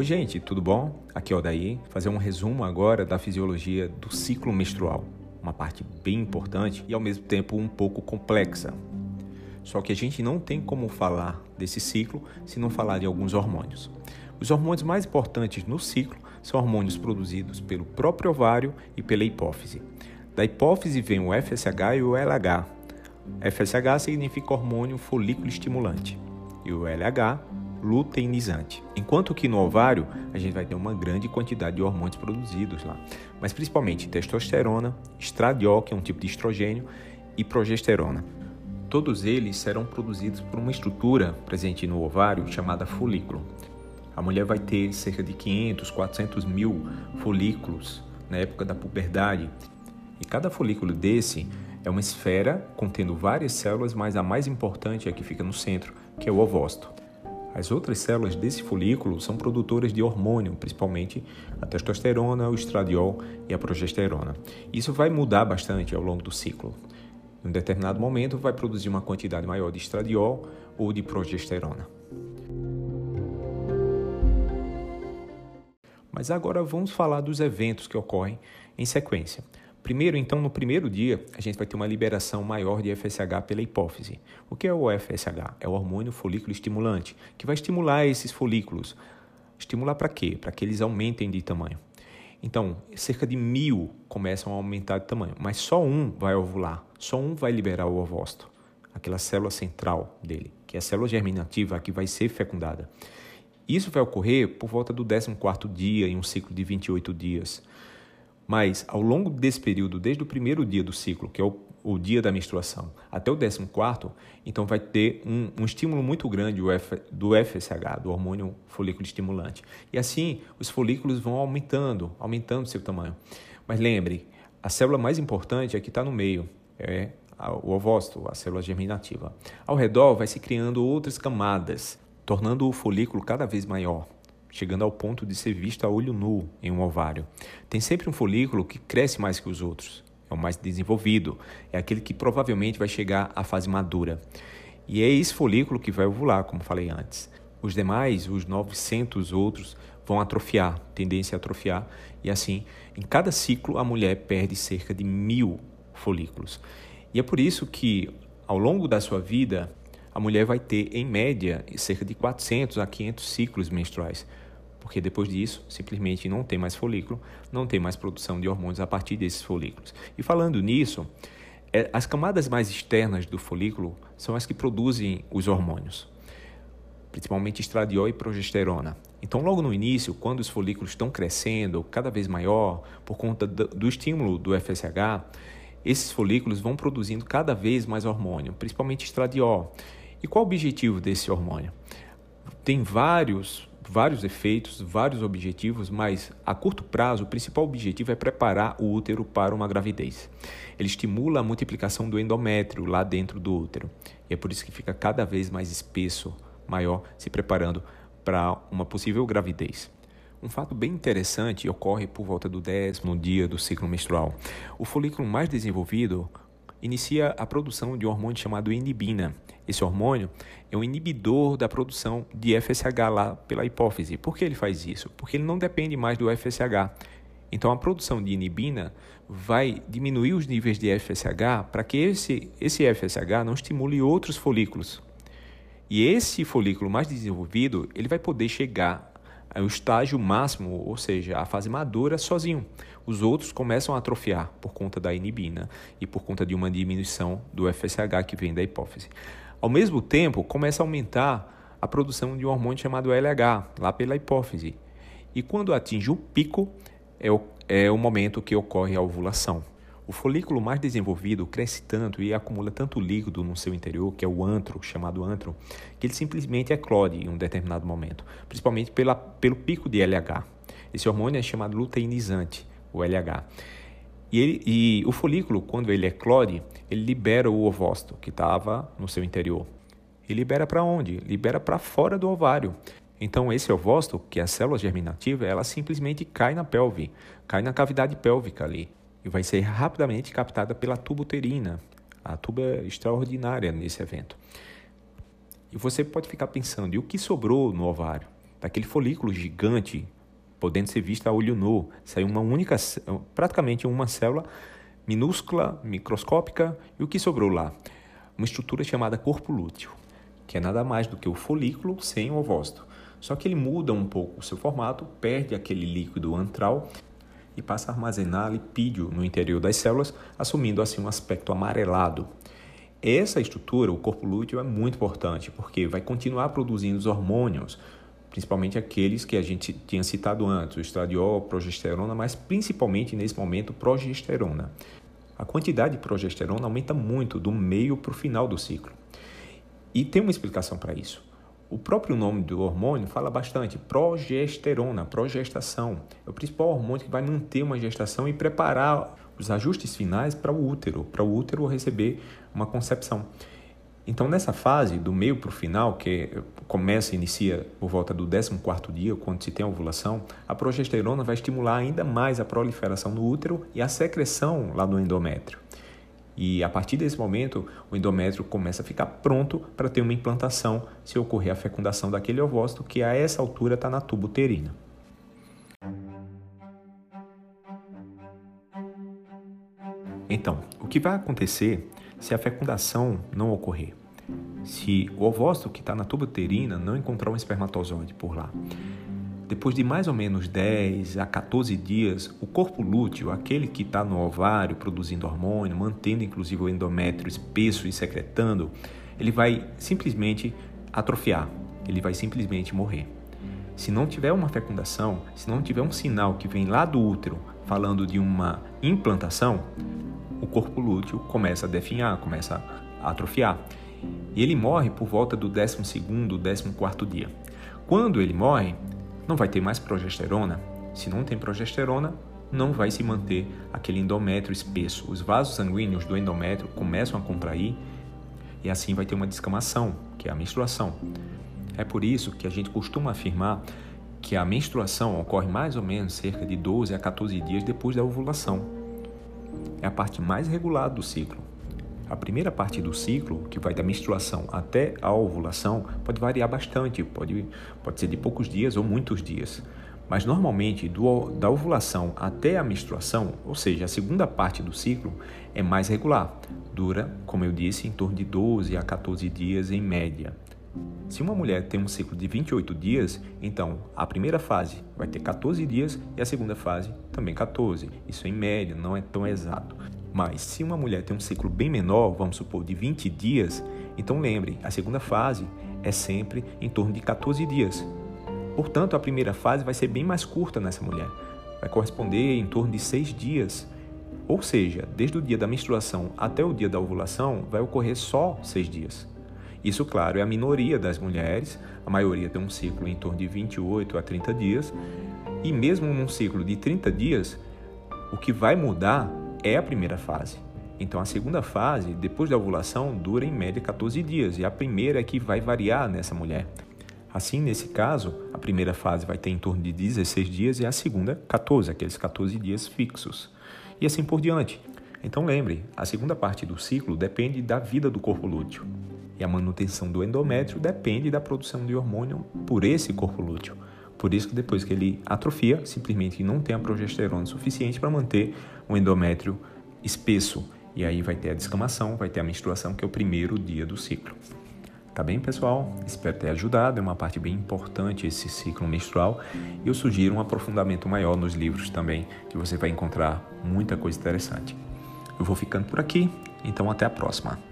Oi, gente, tudo bom? Aqui é o Daí. Fazer um resumo agora da fisiologia do ciclo menstrual. Uma parte bem importante e ao mesmo tempo um pouco complexa. Só que a gente não tem como falar desse ciclo se não falar de alguns hormônios. Os hormônios mais importantes no ciclo são hormônios produzidos pelo próprio ovário e pela hipófise. Da hipófise vem o FSH e o LH. FSH significa hormônio folículo estimulante e o LH luteinizante. Enquanto que no ovário a gente vai ter uma grande quantidade de hormônios produzidos lá, mas principalmente testosterona, estradiol, que é um tipo de estrogênio, e progesterona. Todos eles serão produzidos por uma estrutura presente no ovário chamada folículo. A mulher vai ter cerca de 500, 400 mil folículos na época da puberdade, e cada folículo desse é uma esfera contendo várias células, mas a mais importante é a que fica no centro, que é o ovócito. As outras células desse folículo são produtoras de hormônio, principalmente a testosterona, o estradiol e a progesterona. Isso vai mudar bastante ao longo do ciclo. Em um determinado momento, vai produzir uma quantidade maior de estradiol ou de progesterona. Mas agora vamos falar dos eventos que ocorrem em sequência. Primeiro, então, no primeiro dia, a gente vai ter uma liberação maior de FSH pela hipófise. O que é o FSH? É o hormônio folículo estimulante, que vai estimular esses folículos. Estimular para quê? Para que eles aumentem de tamanho. Então, cerca de mil começam a aumentar de tamanho, mas só um vai ovular, só um vai liberar o ovócito, aquela célula central dele, que é a célula germinativa que vai ser fecundada. Isso vai ocorrer por volta do 14º dia, em um ciclo de 28 dias. Mas, ao longo desse período, desde o primeiro dia do ciclo, que é o, o dia da menstruação, até o 14, então vai ter um, um estímulo muito grande do FSH, do hormônio folículo estimulante. E assim, os folículos vão aumentando, aumentando seu tamanho. Mas lembre, a célula mais importante é que está no meio, é o ovócito, a célula germinativa. Ao redor vai se criando outras camadas, tornando o folículo cada vez maior chegando ao ponto de ser visto a olho nu em um ovário. Tem sempre um folículo que cresce mais que os outros, é o mais desenvolvido, é aquele que provavelmente vai chegar à fase madura. E é esse folículo que vai ovular, como falei antes. Os demais, os 900 outros, vão atrofiar, tendência a atrofiar, e assim, em cada ciclo, a mulher perde cerca de mil folículos. E é por isso que, ao longo da sua vida, a mulher vai ter, em média, cerca de 400 a 500 ciclos menstruais, porque depois disso, simplesmente não tem mais folículo, não tem mais produção de hormônios a partir desses folículos. E falando nisso, é, as camadas mais externas do folículo são as que produzem os hormônios, principalmente estradiol e progesterona. Então, logo no início, quando os folículos estão crescendo cada vez maior por conta do estímulo do FSH, esses folículos vão produzindo cada vez mais hormônio, principalmente estradiol. E qual o objetivo desse hormônio? Tem vários, vários efeitos, vários objetivos, mas a curto prazo o principal objetivo é preparar o útero para uma gravidez. Ele estimula a multiplicação do endométrio lá dentro do útero. E é por isso que fica cada vez mais espesso, maior, se preparando para uma possível gravidez. Um fato bem interessante ocorre por volta do décimo dia do ciclo menstrual. O folículo mais desenvolvido inicia a produção de um hormônio chamado inibina. Esse hormônio é um inibidor da produção de FSH lá pela hipófise. Por que ele faz isso? Porque ele não depende mais do FSH. Então a produção de inibina vai diminuir os níveis de FSH para que esse, esse FSH não estimule outros folículos. E esse folículo mais desenvolvido, ele vai poder chegar ao estágio máximo, ou seja, a fase madura sozinho. Os outros começam a atrofiar por conta da inibina e por conta de uma diminuição do FSH que vem da hipófise. Ao mesmo tempo, começa a aumentar a produção de um hormônio chamado LH, lá pela hipófise. E quando atinge o pico, é o, é o momento que ocorre a ovulação. O folículo mais desenvolvido cresce tanto e acumula tanto líquido no seu interior, que é o antro, chamado antro, que ele simplesmente eclode em um determinado momento, principalmente pela, pelo pico de LH. Esse hormônio é chamado luteinizante, o LH. E, ele, e o folículo, quando ele eclode, ele libera o ovócito que estava no seu interior. E libera para onde? Libera para fora do ovário. Então, esse ovócito, que é a célula germinativa, ela simplesmente cai na pelve, cai na cavidade pélvica ali e vai ser rapidamente captada pela tuba uterina. A tuba extraordinária nesse evento. E você pode ficar pensando, e o que sobrou no ovário? daquele folículo gigante, podendo ser visto a olho nu, saiu uma única, praticamente uma célula minúscula, microscópica, e o que sobrou lá? Uma estrutura chamada corpo lúteo, que é nada mais do que o folículo sem o ovócito. Só que ele muda um pouco o seu formato, perde aquele líquido antral e passa a armazenar lipídio no interior das células, assumindo assim um aspecto amarelado. Essa estrutura, o corpo lúteo, é muito importante porque vai continuar produzindo os hormônios, principalmente aqueles que a gente tinha citado antes, o estradiol, progesterona, mas principalmente nesse momento progesterona. A quantidade de progesterona aumenta muito do meio para o final do ciclo. E tem uma explicação para isso. O próprio nome do hormônio fala bastante, progesterona, progestação. É o principal hormônio que vai manter uma gestação e preparar os ajustes finais para o útero, para o útero receber uma concepção. Então, nessa fase, do meio para o final, que começa e inicia por volta do 14º dia, quando se tem a ovulação, a progesterona vai estimular ainda mais a proliferação no útero e a secreção lá no endométrio. E a partir desse momento, o endométrio começa a ficar pronto para ter uma implantação se ocorrer a fecundação daquele ovócito que a essa altura está na tuba uterina. Então, o que vai acontecer se a fecundação não ocorrer? Se o ovócito que está na tuba uterina não encontrar um espermatozoide por lá? Depois de mais ou menos 10 a 14 dias, o corpo lúteo, aquele que está no ovário produzindo hormônio, mantendo inclusive o endométrio espesso e secretando, ele vai simplesmente atrofiar, ele vai simplesmente morrer. Se não tiver uma fecundação, se não tiver um sinal que vem lá do útero falando de uma implantação, o corpo lúteo começa a definhar, começa a atrofiar. E ele morre por volta do 12º, 14º dia. Quando ele morre, não vai ter mais progesterona. Se não tem progesterona, não vai se manter aquele endométrio espesso. Os vasos sanguíneos do endométrio começam a contrair e assim vai ter uma descamação, que é a menstruação. É por isso que a gente costuma afirmar que a menstruação ocorre mais ou menos cerca de 12 a 14 dias depois da ovulação. É a parte mais regular do ciclo. A primeira parte do ciclo, que vai da menstruação até a ovulação, pode variar bastante, pode, pode ser de poucos dias ou muitos dias. Mas normalmente, do, da ovulação até a menstruação, ou seja, a segunda parte do ciclo, é mais regular. Dura, como eu disse, em torno de 12 a 14 dias em média. Se uma mulher tem um ciclo de 28 dias, então a primeira fase vai ter 14 dias e a segunda fase também 14. Isso em média, não é tão exato. Mas se uma mulher tem um ciclo bem menor, vamos supor de 20 dias, então lembre, a segunda fase é sempre em torno de 14 dias. Portanto, a primeira fase vai ser bem mais curta nessa mulher. Vai corresponder em torno de 6 dias. Ou seja, desde o dia da menstruação até o dia da ovulação, vai ocorrer só 6 dias. Isso, claro, é a minoria das mulheres, a maioria tem um ciclo em torno de 28 a 30 dias, e mesmo num ciclo de 30 dias, o que vai mudar é a primeira fase. Então, a segunda fase, depois da ovulação, dura em média 14 dias e a primeira é que vai variar nessa mulher. Assim, nesse caso, a primeira fase vai ter em torno de 16 dias e a segunda 14, aqueles 14 dias fixos. E assim por diante. Então lembre, a segunda parte do ciclo depende da vida do corpo lúteo. E a manutenção do endométrio depende da produção de hormônio por esse corpo lúteo. Por isso que depois que ele atrofia, simplesmente não tem a progesterona suficiente para manter o endométrio espesso. E aí vai ter a descamação, vai ter a menstruação, que é o primeiro dia do ciclo. Tá bem, pessoal? Espero ter ajudado. É uma parte bem importante esse ciclo menstrual. Eu sugiro um aprofundamento maior nos livros também, que você vai encontrar muita coisa interessante. Eu vou ficando por aqui, então até a próxima.